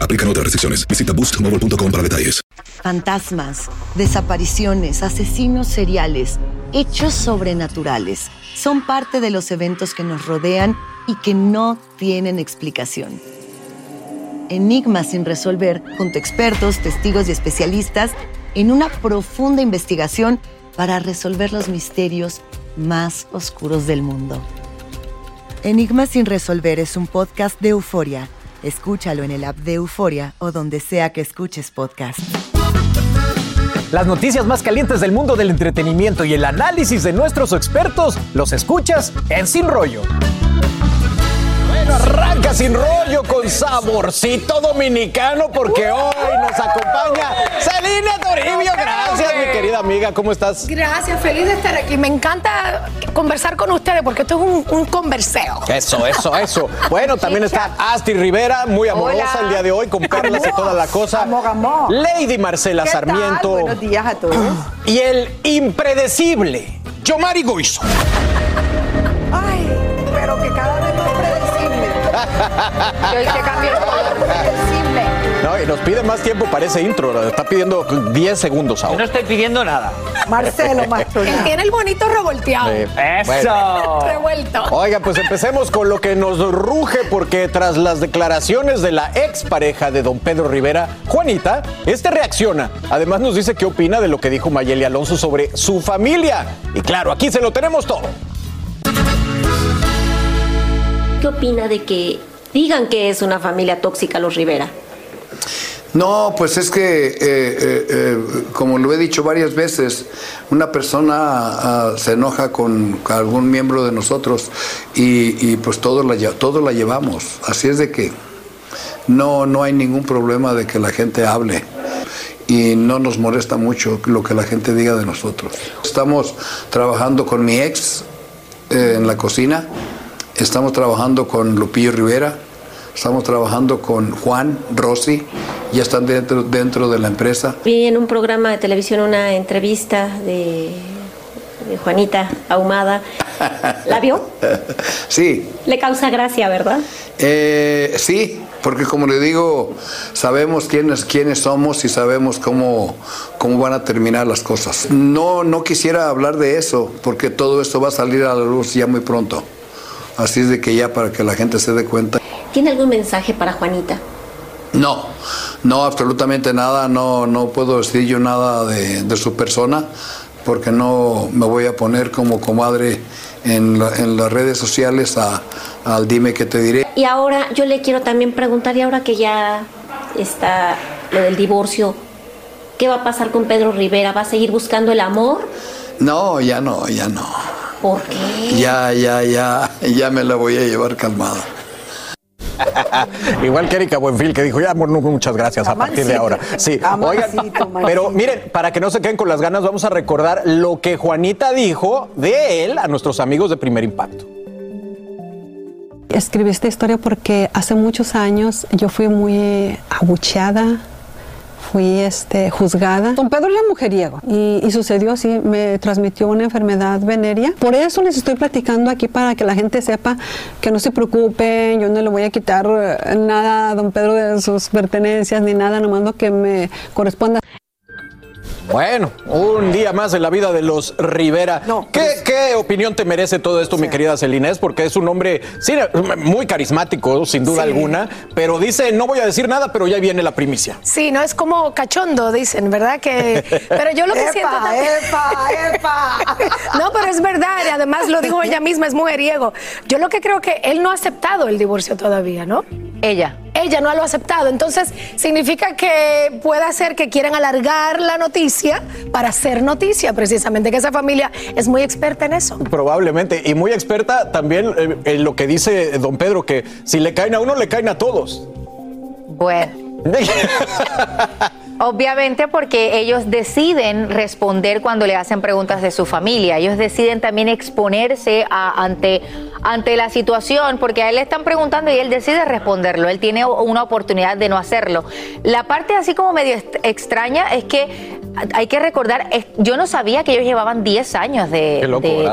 Aplican otras restricciones. Visita boostmobile.com para detalles. Fantasmas, desapariciones, asesinos seriales, hechos sobrenaturales son parte de los eventos que nos rodean y que no tienen explicación. Enigmas sin resolver, junto a expertos, testigos y especialistas, en una profunda investigación para resolver los misterios más oscuros del mundo. Enigmas sin resolver es un podcast de euforia. Escúchalo en el app de Euforia o donde sea que escuches podcast. Las noticias más calientes del mundo del entretenimiento y el análisis de nuestros expertos los escuchas en Sin Rollo. Bueno, arranca Sin Rollo con saborcito dominicano porque hoy nos acompaña Celina Toribio. Gracias, mi querida amiga. ¿Cómo estás? Gracias, feliz de estar aquí. Me encanta conversar con ustedes porque esto es un, un converseo. Eso, eso, eso. Bueno, también está Asti Rivera, muy amorosa Hola. el día de hoy, con perlas y toda la cosa. Amor, amor. Lady Marcela ¿Qué tal? Sarmiento. Buenos días a todos. Y el impredecible, Yomari Goizo. Ay, pero que cada vez. Y hoy se cambió el color predecible. No, y nos pide más tiempo para ese intro. Está pidiendo 10 segundos ahora. No estoy pidiendo nada. Marcelo. Él tiene el bonito revolteado. Sí. ¡Eso! Revuelto. Oiga, pues empecemos con lo que nos ruge, porque tras las declaraciones de la expareja de don Pedro Rivera, Juanita, este reacciona. Además nos dice qué opina de lo que dijo Mayeli Alonso sobre su familia. Y claro, aquí se lo tenemos todo. ¿Qué opina de que digan que es una familia tóxica los Rivera? No, pues es que, eh, eh, eh, como lo he dicho varias veces, una persona ah, se enoja con algún miembro de nosotros y, pues todos la, todos la llevamos. Así es de que no, no hay ningún problema de que la gente hable y no nos molesta mucho lo que la gente diga de nosotros. Estamos trabajando con mi ex en la cocina, estamos trabajando con Lupillo Rivera, estamos trabajando con Juan Rossi, ya están dentro, dentro de la empresa. Vi en un programa de televisión una entrevista de, de Juanita Ahumada. ¿La vio? Sí, Le causa gracia, ¿verdad? eh, sí, porque como le digo, sabemos quiénes, quiénes somos y sabemos cómo, cómo van a terminar las cosas. No, no quisiera hablar de eso, porque todo esto va a salir a la luz ya muy pronto. Así es de que ya para que la gente se dé cuenta. ¿Tiene algún mensaje para Juanita? No, no, absolutamente nada, no, no puedo decir yo nada de, de su persona, porque no me voy a poner como comadre en, la- en las redes sociales a- al dime que te diré. Y ahora yo le quiero también preguntar, y ahora que ya está lo del divorcio, ¿qué va a pasar con Pedro Rivera? ¿Va a seguir buscando el amor? No, ya no, ya no. ¿Por qué? Ya, ya, ya, ya me la voy a llevar calmada. Igual que Erika Buenfil, que dijo, ya, bueno, muchas gracias a partir de ahora. Sí, oigan, pero miren, para que no se queden con las ganas, vamos a recordar lo que Juanita dijo de él a nuestros amigos de Primer Impacto. Escribí esta historia porque hace muchos años yo fui muy abucheada, fui este, juzgada. Don Pedro era mujeriego y, y sucedió así, me transmitió una enfermedad venérea. Por eso les estoy platicando aquí para que la gente sepa que no se preocupen, yo no le voy a quitar nada a don Pedro de sus pertenencias ni nada, nomás lo que me corresponda. Bueno, un día más en la vida de los Rivera. ¿Qué, qué opinión te merece todo esto, mi querida Celinés? Porque es un hombre sí, muy carismático, sin duda Sí. alguna, pero dice, no voy a decir nada, pero ya viene la primicia. Sí, no es como cachondo, dicen, ¿verdad? Que, pero yo lo que Epa, siento también- epa, epa. No, pero es verdad, y además lo dijo ella misma, es mujeriego. Yo lo que creo que él no ha aceptado el divorcio todavía, ¿no? Ella. Ella no lo ha aceptado, entonces significa que puede ser que quieran alargar la noticia para hacer noticia, precisamente, que esa familia es muy experta en eso. Probablemente, y muy experta también eh, en lo que dice don Pedro, que si le caen a uno, le caen a todos. Bueno. Obviamente porque ellos deciden responder cuando le hacen preguntas de su familia. Ellos deciden también exponerse a- ante, ante la situación porque a él le están preguntando y él decide responderlo. Él tiene una oportunidad de no hacerlo. La parte así como medio extraña es que hay que recordar, yo no sabía que ellos llevaban 10 años de,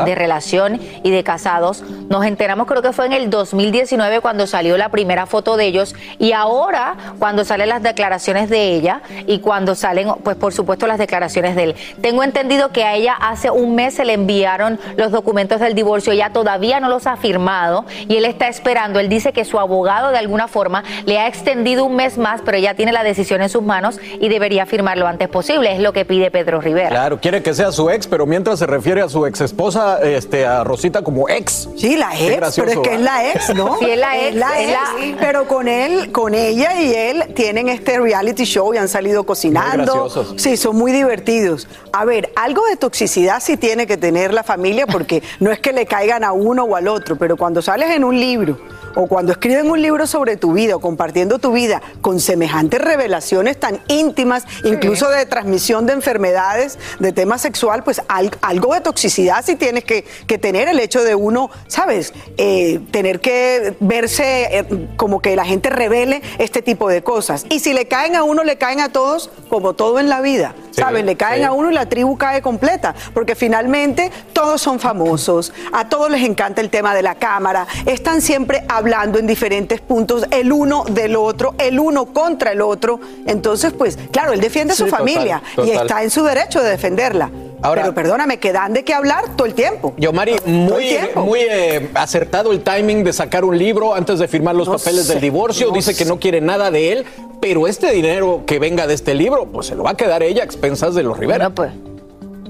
de relación y de casados. Nos enteramos, creo que fue en el 2019 cuando salió la primera foto de ellos y ahora cuando salen las declaraciones de ella y cuando salen, pues por supuesto, las declaraciones de él. Tengo entendido que a ella hace un mes se le enviaron los documentos del divorcio, ella todavía no los ha firmado y él está esperando. Él dice que su abogado de alguna forma le ha extendido un mes más, pero ella tiene la decisión en sus manos y debería firmarlo antes posible. Es lo que pide Pedro Rivera. Claro, quiere que sea su ex, pero mientras se refiere a su ex esposa, este, a Rosita como ex. Sí, la ex, gracioso, pero es que es la ex, ¿no? Sí, es la ex, la es ex, la- pero con él, con ella y él tienen este reality show y han salido cocinando. Muy. Sí, son muy divertidos. A ver, algo de toxicidad sí tiene que tener la familia porque no es que le caigan a uno o al otro, pero cuando sales en un libro o cuando escriben un libro sobre tu vida o compartiendo tu vida con semejantes revelaciones tan íntimas, incluso de transmisión de enfermedades, de tema sexual, pues al- algo de toxicidad sí tienes que, que tener el hecho de uno, ¿sabes? Eh, tener que verse eh, como que la gente revele este tipo de cosas. Y si le caen a uno, le caen a todos, como todo en la vida. Sí, ¿Sabes? Le caen a uno y la tribu cae completa, porque finalmente todos son famosos, a todos les encanta el tema de la cámara, están siempre hablando en diferentes puntos, el uno del otro, el uno contra el otro. Entonces, pues, claro, él defiende a Sí, su total, familia y está en su derecho de defenderla. Ahora- Pero perdóname, que dan de qué hablar todo el tiempo. Yo, Mari, muy, tiempo. muy eh, acertado el timing de sacar un libro antes de firmar los No papeles sé, del divorcio. no Dice que no quiere nada de él, pero este dinero que venga de este libro, pues se lo va a quedar ella a expensas de los Rivera. pues.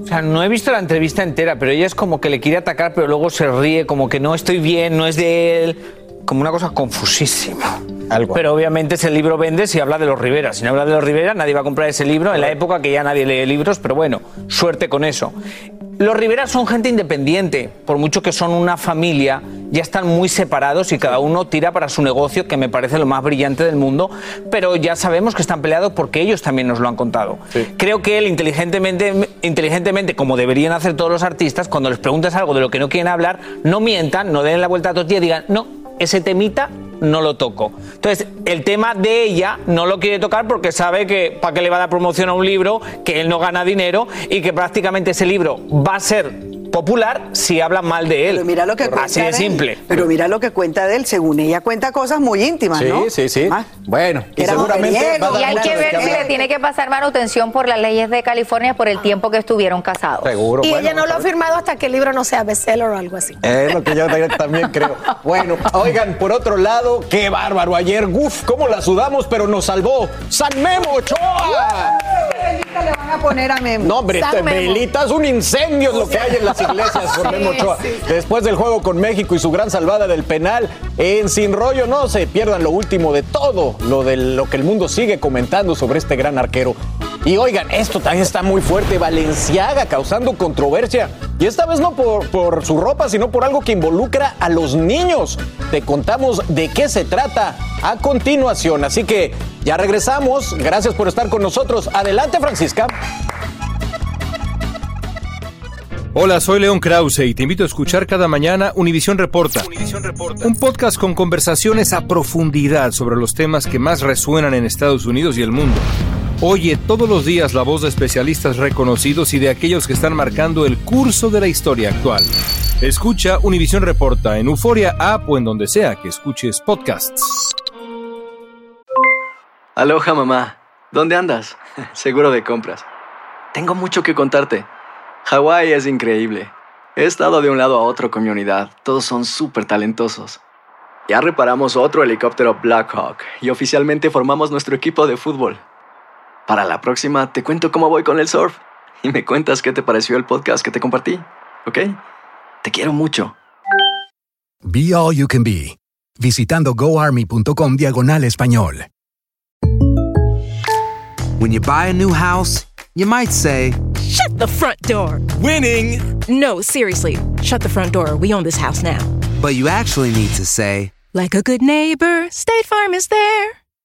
O sea, no he visto la entrevista entera, pero ella es como que le quiere atacar, pero luego se ríe, como que no estoy bien, no es de él. Como una cosa confusísima. Pero obviamente ese libro vende si habla de los Rivera. Si no habla de los Rivera, nadie va a comprar ese libro en la época que ya nadie lee libros, pero bueno, suerte con eso. Los Rivera son gente independiente, por mucho que son una familia, ya están muy separados y cada uno tira para su negocio, que me parece lo más brillante del mundo, pero ya sabemos que están peleados porque ellos también nos lo han contado. Creo que él inteligentemente, inteligentemente, como deberían hacer todos los artistas, cuando les preguntas algo de lo que no quieren hablar, no mientan, no den la vuelta a tortilla y digan, no, ese temita no lo toco. Entonces, el tema de ella no lo quiere tocar porque sabe que para qué le va a dar promoción a un libro, que él no gana dinero y que prácticamente ese libro va a ser popular si hablan mal de él. Pero mira lo que cuenta Así de él. simple. Pero mira lo que cuenta de él, según ella cuenta cosas muy íntimas, Sí, ¿no? sí, sí. Bueno, y Era seguramente mujeriego, va a dar Y hay que ver si le tiene que pasar manutención por las leyes de California por el tiempo que estuvieron casados. Seguro. Y bueno, ella no lo ha firmado hasta que el libro no sea bestseller o algo así. Es lo que yo también creo. Bueno, oigan, por otro lado, qué bárbaro ayer. Uf, cómo la sudamos, pero nos salvó San Memo Ochoa. Van a poner a Memo. No, hombre, San este velitas, un incendio es lo que hay en las iglesias con Sí, Memo Ochoa. Después del juego con México y su gran salvada del penal, en Sin Rollo no se pierdan lo último de todo, lo de lo que el mundo sigue comentando sobre este gran arquero. Y oigan, esto también está muy fuerte, Valenciaga causando controversia. Y esta vez no por, por su ropa, sino por algo que involucra a los niños. Te contamos de qué se trata a continuación. Así que ya regresamos. Gracias por estar con nosotros. Adelante, Francisca. Hola, soy León Krause y te invito a escuchar cada mañana Univisión Reporta. Un podcast con conversaciones a profundidad sobre los temas que más resuenan en Estados Unidos y el mundo. Oye todos los días la voz de especialistas reconocidos y de aquellos que están marcando el curso de la historia actual. Escucha Univisión Reporta en Euforia App o en donde sea que escuches podcasts. Aloha mamá, ¿dónde andas? Seguro de compras. Tengo mucho que contarte. Hawái es increíble. He estado de un lado a otro con mi unidad. Todos son súper talentosos. Ya reparamos otro helicóptero Blackhawk y oficialmente formamos nuestro equipo de fútbol. Para la próxima te cuento cómo voy con el surf y me cuentas qué te pareció el podcast que te compartí, ¿ok? Te quiero mucho. Be All You Can Be, visitando goarmy.com diagonal español. When you buy a new house, you might say, Shut the front door! Winning! No, seriously, shut the front door. We own this house now. but you actually need to say, Like a good neighbor, State Farm is there.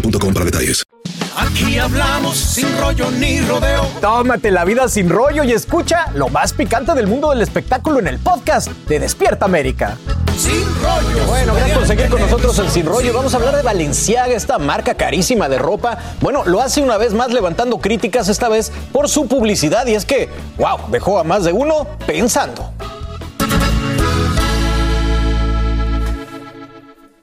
boostmobile.com para detalles. Aquí hablamos sin rollo ni rodeo. Tómate la vida sin rollo y escucha lo más picante del mundo del espectáculo en el podcast de Despierta América. Sin rollo. Bueno, gracias por seguir con nosotros en Sin Rollo. Vamos a hablar de Valenciaga, esta marca carísima de ropa. Bueno, lo hace una vez más levantando críticas, esta vez por su publicidad. Y es que, wow, dejó a más de uno pensando.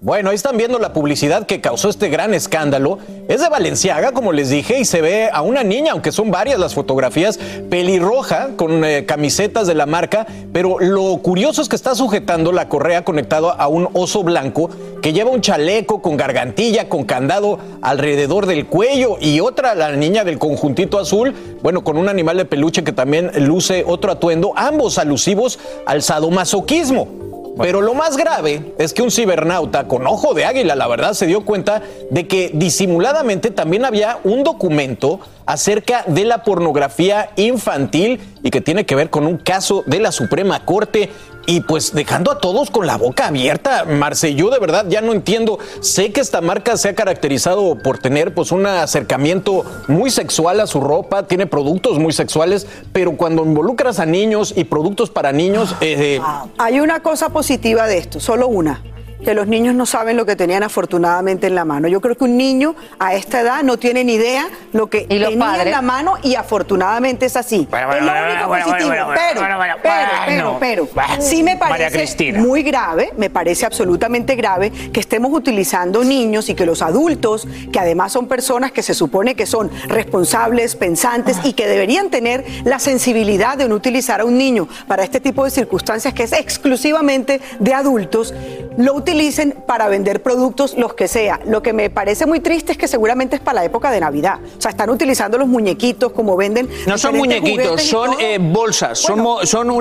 Bueno, ahí están viendo la publicidad que causó este gran escándalo. Es de Valenciaga, como les dije, y se ve a una niña, aunque son varias las fotografías, pelirroja, con eh, camisetas de la marca, pero lo curioso es que está sujetando la correa conectado a un oso blanco que lleva un chaleco con gargantilla, con candado alrededor del cuello, y otra, la niña del conjuntito azul, bueno, con un animal de peluche que también luce otro atuendo, ambos alusivos al sadomasoquismo. Pero lo más grave es que un cibernauta con ojo de águila, la verdad, se dio cuenta de que disimuladamente también había un documento acerca de la pornografía infantil y que tiene que ver con un caso de la Suprema Corte y pues dejando a todos con la boca abierta. Marce, yo de verdad ya no entiendo. Sé que esta marca se ha caracterizado por tener pues un acercamiento muy sexual a su ropa, tiene productos muy sexuales, pero cuando involucras a niños y productos para niños... eh, Hay una cosa positiva de esto, solo una que los niños no saben lo que tenían afortunadamente en la mano. Yo creo que un niño a esta edad no tiene ni idea lo que tenía padres? en la mano y afortunadamente es así. Bueno, es bueno, lo bueno, único bueno, positivo. bueno, bueno, pero, bueno, bueno, pero, bueno. pero, pero, Bueno, sí me parece muy grave, me parece absolutamente grave que estemos utilizando niños y que los adultos, que además son personas que se supone que son responsables, pensantes y que deberían tener la sensibilidad de no utilizar a un niño para este tipo de circunstancias que es exclusivamente de adultos, lo utilicen para vender productos, los que sea. Lo que me parece muy triste es que seguramente es para la época de Navidad. O sea, están utilizando los muñequitos como venden. No son muñequitos, son eh, bolsas. son,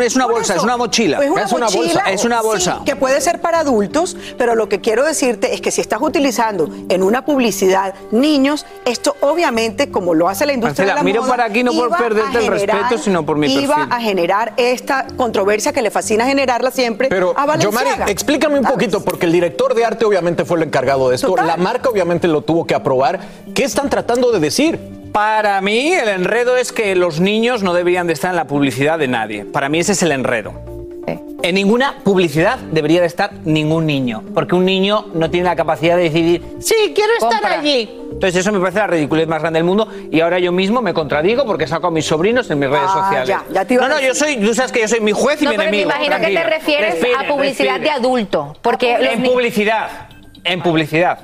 es una bolsa, eso, es una mochila. pues una es una bolsa. Es una sí, bolsa. que puede ser para adultos, pero lo que quiero decirte es que si estás utilizando en una publicidad niños, esto obviamente, como lo hace la industria Marcela, de la miro moda, para aquí no por perderte el respeto, sino por mi iba perfil. a generar esta controversia que le fascina generarla siempre Pero, a Yomari, Valenciaga. explícame un poquito, porque el director de arte obviamente fue el encargado de esto. Total. La marca obviamente lo tuvo que aprobar. ¿Qué están tratando de decir? Para mí, el enredo es que los niños no deberían de estar en la publicidad de nadie. Para mí ese es el enredo. En ninguna publicidad debería de estar ningún niño, porque un niño no tiene la capacidad de decidir, sí, quiero estar Compra. allí. Entonces eso me parece la ridiculez más grande del mundo y ahora yo mismo me contradigo porque saco a mis sobrinos en mis redes Ah, sociales. ya, ya te iba no, a no, yo soy, tú sabes que yo soy mi juez y No, mi pero me enemigo. imagino que te refieres Respire, a publicidad respire. de adulto. Porque En publicidad, en publicidad.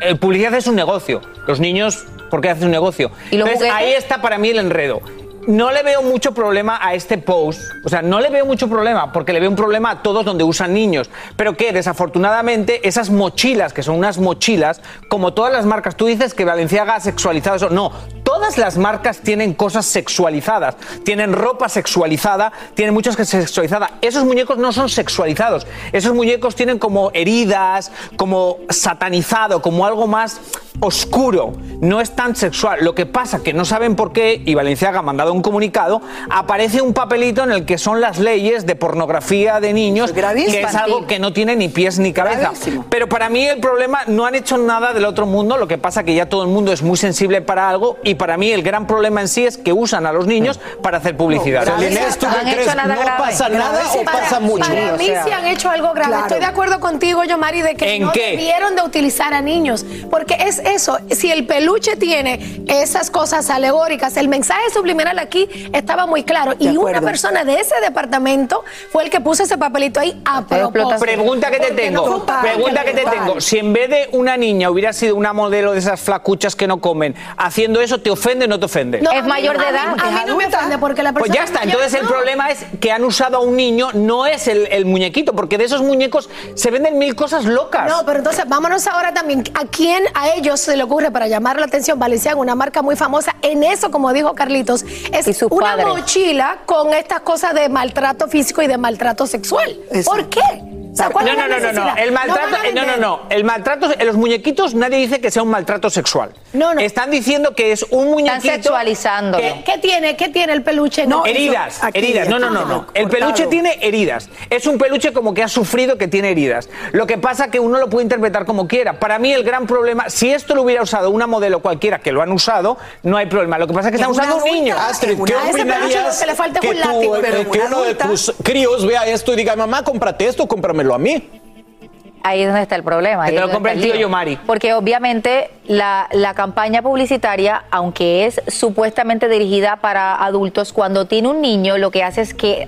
En publicidad es un negocio. Los niños, ¿por qué hacen un negocio? ¿Y los Entonces ahí está para mí el enredo. No le veo mucho problema a este post. O sea, no le veo mucho problema, porque le veo un problema a todos donde usan niños. Pero que desafortunadamente esas mochilas, que son unas mochilas, como todas las marcas, tú dices que Valenciaga ha sexualizado eso. No, todas las marcas tienen cosas sexualizadas. Tienen ropa sexualizada, tienen muchas que sexualizada. Esos muñecos no son sexualizados. Esos muñecos tienen como heridas, como satanizado, como algo más oscuro. No es tan sexual. Lo que pasa que no saben por qué, y Valenciaga ha mandado un comunicado, aparece un papelito en el que son las leyes de pornografía de niños, que es algo que no tiene ni pies ni cabeza. Pero para mí el problema no han hecho nada del otro mundo, lo que pasa que ya todo el mundo es muy sensible para algo y para mí el gran problema en sí es que usan a los niños para hacer publicidad. Inés, ¿tú ¿No qué han crees? hecho nada ¿No grave? pasa nada o Para- pasa mucho? Para O mí sea, sí han hecho algo grave. Claro. Estoy de acuerdo contigo, Yomari, de que ¿En no qué? debieron de utilizar a niños. Porque es eso, si el peluche tiene esas cosas alegóricas, el mensaje subliminal aquí estaba muy claro. Y una persona de ese departamento fue el que puso ese papelito ahí a propósito. Pregunta que te no tengo, pregunta que te tengo. Si en vez de una niña hubiera sido una modelo de esas flacuchas que no comen, haciendo eso, ¿te ofende o no te ofende? No, a mí- a mí- A mí no me ofende porque la persona Pues ya está, mayor entonces el no. problema es que han usado a un niño, no es el, el muñequito, porque de esos muñecos se venden mil cosas locas. No, pero entonces vámonos ahora también. ¿A quién a ellos se le ocurre para llamar la atención? Valenciaga, una marca muy famosa. En eso, como dijo Carlitos, es una padre. mochila con estas cosas de maltrato físico y de maltrato sexual. ¿Por qué? O sea, ¿cuál No, es no, la no, no, no. El maltrato, no, no, no. El maltrato, en los muñequitos nadie dice que sea un maltrato sexual. No, no. Están diciendo que es un muñequito. sexualizándolo. que- ¿Qué tiene? ¿Qué tiene el peluche? No, heridas, aquí, heridas. No, no, no. El peluche tiene heridas. Es un peluche como que ha sufrido que tiene heridas. Lo que pasa que uno lo puede interpretar como quiera. Para mí el gran problema, si esto lo hubiera usado una modelo cualquiera que lo han usado, no hay problema. Lo que pasa es que están usando un niño. Astrid, ¿qué A ese peluche opinarías lo que le falta es que, un tú, látigo, eh, pero que una uno de tus críos vea esto y diga, mamá, cómprate esto, cómpramelo a mí? Ahí es donde está el problema. Que te lo está el tío. Yomari. Porque obviamente la, la campaña publicitaria, aunque es supuestamente dirigida para adultos, cuando tiene un niño lo que hace es que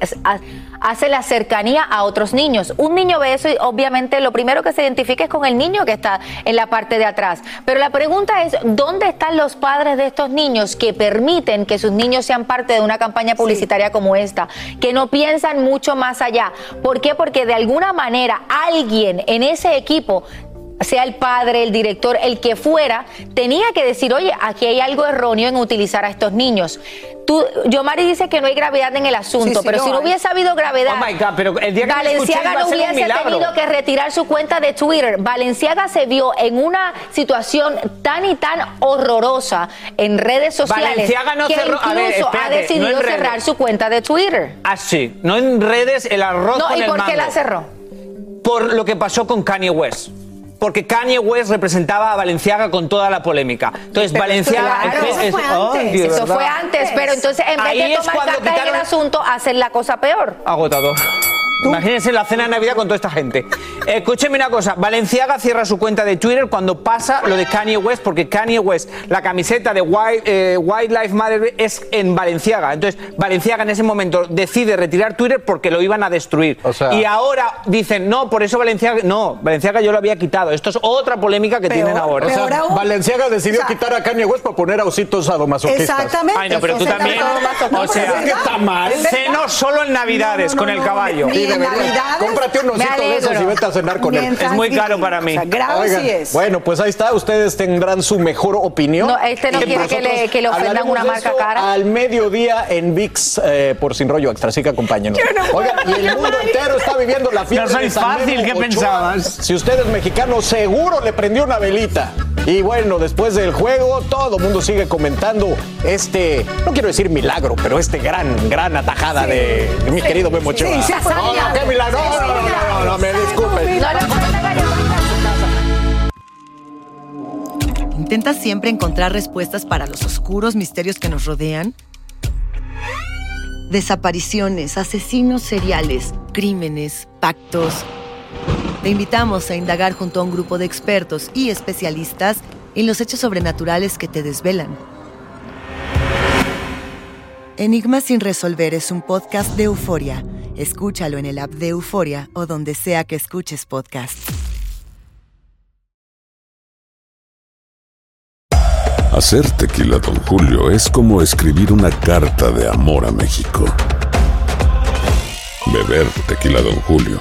hace la cercanía a otros niños. Un niño ve eso y obviamente lo primero que se identifica es con el niño que está en la parte de atrás. Pero la pregunta es, ¿dónde están los padres de estos niños que permiten que sus niños sean parte de una campaña publicitaria como esta? Que no piensan mucho más allá. ¿Por qué? Porque de alguna manera alguien en ese equipo sea el padre, el director, el que fuera, tenía que decir, oye, aquí hay algo erróneo en utilizar a estos niños. Tú, Yomari dice que no hay gravedad en el asunto, Sí, sí, pero no si no hubiese habido gravedad, Oh my God, pero el día que me escuchéis Valenciaga no hubiese tenido que retirar su cuenta de Twitter. Valenciaga se vio en una situación tan y tan horrorosa en redes sociales Valenciaga no que cerró- incluso ha decidido no en cerrar su cuenta de Twitter. Ah, sí. No en redes, el arroz No, con ¿y el por qué mango. la cerró? Por lo que pasó con Kanye West. Porque Kanye West representaba a Valenciaga con toda la polémica. Entonces, Valenciaga. Claro, es- eso es- fue antes. Eso fue antes, pero entonces en vez Ahí de tomar cuando cartas en el asunto, hacen la cosa peor. Agotador. Imagínense la cena de Navidad con toda esta gente. Escúcheme una cosa, Valenciaga cierra su cuenta de Twitter cuando pasa lo de Kanye West, porque Kanye West, la camiseta de White, eh, White Lives Matter es en Valenciaga. Entonces, Valenciaga en ese momento decide retirar Twitter porque lo iban a destruir. y ahora dicen, no, por eso Valenciaga, no, Valenciaga yo lo había quitado. Esto es otra polémica que tienen ahora. O sea, Valenciaga decidió quitar a Kanye West para poner a ositos sadomasoquistas. Exactamente. Ay, no, pero tú también. O sea, que está mal. Ceno solo en Navidades con el caballo. Navidades. Cómprate un osito de esos y vete a cenar con él. Es muy caro para mí. Oigan, Bueno, pues ahí está. Ustedes tendrán su mejor opinión. No, este no Y quiere que le- que le ofendan una marca cara. Al mediodía en VIX eh, por Sin Rollo Extra. Así que acompáñenos. Oigan, y el mundo entero está viviendo la fiesta. No soy fácil, ¿qué pensabas? Si usted es mexicano, seguro le prendió una velita. Y bueno, después del juego, todo el mundo sigue comentando este, no quiero decir milagro, pero este gran, gran atajada de, de mi querido Memo Ochoa. sí, sí, no, no, qué milagro. No, no, no, no, no, no, me disculpen. ¿Intentas siempre encontrar respuestas para los oscuros misterios que nos rodean? Desapariciones, asesinos seriales, crímenes, pactos. Te invitamos a indagar junto a un grupo de expertos y especialistas en los hechos sobrenaturales que te desvelan. Enigma sin resolver es un podcast de euforia. Escúchalo en el app de Euforia o donde sea que escuches podcast. Hacer tequila, Don Julio, es como escribir una carta de amor a México. Beber tequila, Don Julio,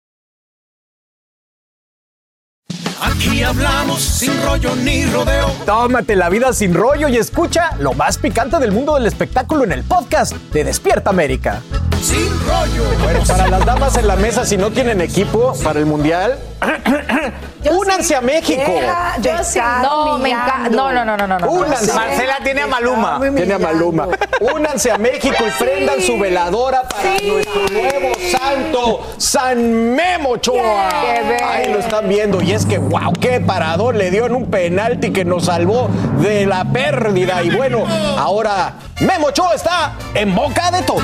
Aquí hablamos sin rollo ni rodeo. Tómate la vida sin rollo y escucha lo más picante del mundo del espectáculo en el podcast de Despierta América. Sin rollo. Bueno, para las damas en la mesa, si no tienen equipo para el mundial, únanse a México. De estar No, me encanta. No, no, no, no, no. Únanse. Marcela tiene a Maluma. Tiene a Maluma. Únanse a México y prendan su veladora para nuestro nuevo santo, San Memo bello. Ahí lo están viendo. Y es que, wow, qué parador le dio en un penalti que nos salvó de la pérdida. Y bueno, ahora Memo Ochoa está en boca de todos.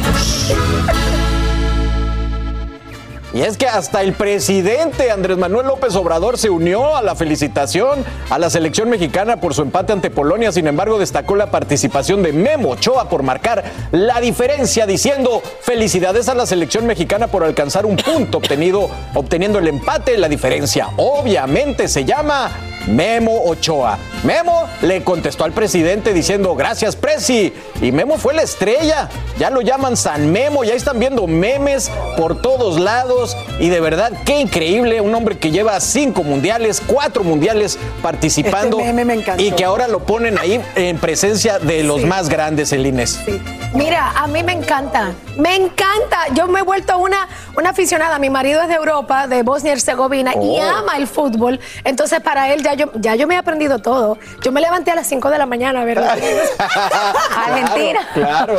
Y es que hasta el presidente Andrés Manuel López Obrador se unió a la felicitación a la selección mexicana por su empate ante Polonia. Sin embargo, destacó la participación de Memo Ochoa por marcar la diferencia, diciendo felicidades a la selección mexicana por alcanzar un punto obtenido, obteniendo el empate. La diferencia obviamente se llama Memo Ochoa. Memo le contestó al presidente diciendo gracias Presi. Y Memo fue la estrella. Ya lo llaman San Memo. Ya están viendo memes por todos lados. Y de verdad, qué increíble. Un hombre que lleva cinco mundiales, cuatro mundiales participando. Este meme me encantó. y que ahora lo ponen ahí en presencia de los más grandes, el Inés. Mira, a mí me encanta, me encanta. Yo me he vuelto una, una aficionada. Mi marido es de Europa, de Bosnia y Herzegovina, y Oh. ama el fútbol. Entonces, para él ya yo, ya yo me he aprendido todo. Yo me levanté a las 5 de la mañana, ¿verdad? Argentina. Claro.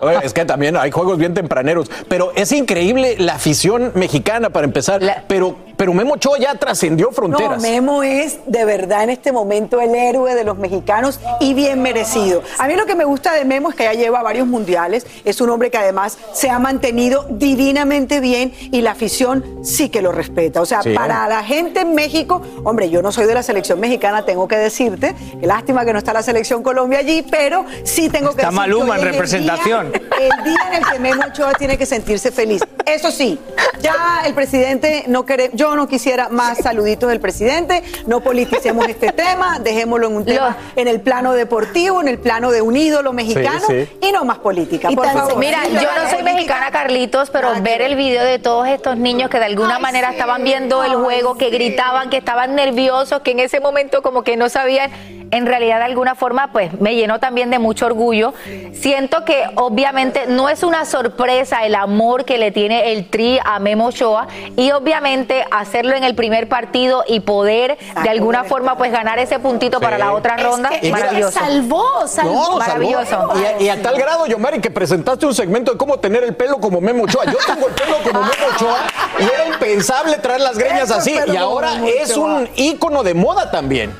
Oye, es que también hay juegos bien tempraneros. Pero es increíble la afición mexicana para empezar. Pero, pero Memo Ochoa ya trascendió No, fronteras. Memo es de verdad en este momento el héroe de los mexicanos y bien merecido. A mí lo que me gusta de Memo es que ya lleva varios mundiales, es un hombre que además se ha mantenido divinamente bien y la afición sí que lo respeta. O sea, Sí. para la gente en México, hombre, yo no soy de la selección mexicana, tengo que decirte, qué lástima que no está la selección Colombia allí, pero sí tengo que Está decir Maluma en el representación. día- el día en el que Memo Ochoa tiene que sentirse feliz. Eso sí, ya el presidente no quiere, yo no quisiera más saluditos del presidente, no politicemos este tema, dejémoslo en un tema, en el plano deportivo, en el plano de un ídolo mexicano Sí, y no más política. Y por tan- favor. Mira, yo no soy mexicana, Carlitos, pero ver el video de todos estos niños que de alguna manera estaban viendo el juego, que gritaban, que estaban nerviosos, que en ese momento como que no sabían, en realidad de alguna forma, pues me llenó también de mucho orgullo. Siento que obviamente no es una sorpresa el amor que le tiene el Tri a Memo Ochoa y obviamente hacerlo en el primer partido y poder de alguna forma pues ganar ese puntito para la otra ronda, Es que maravilloso. salvó, salvó. No, salvó. Maravilloso. Y, a- y a tal grado, Yomari, que presentaste un segmento de cómo tener el pelo como Memo Ochoa. Yo tengo el pelo como Memo Ochoa y era impensable traer las greñas Eso, así. Y ahora es un ícono de moda también.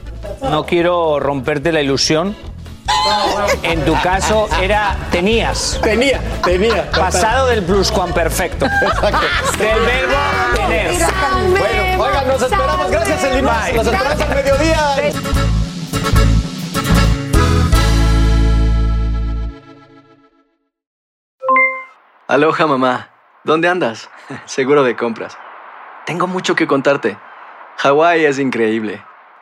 No quiero romperte la ilusión. En tu caso era tenías. Tenía, tenía. Pasado del pluscuamperfecto. Del verbo tener. Bueno, oigan, nos esperamos. Gracias, Elina. Bye. Nos esperamos al mediodía. Aloha mamá. ¿Dónde andas? Seguro de compras. Tengo mucho que contarte. Hawái es increíble.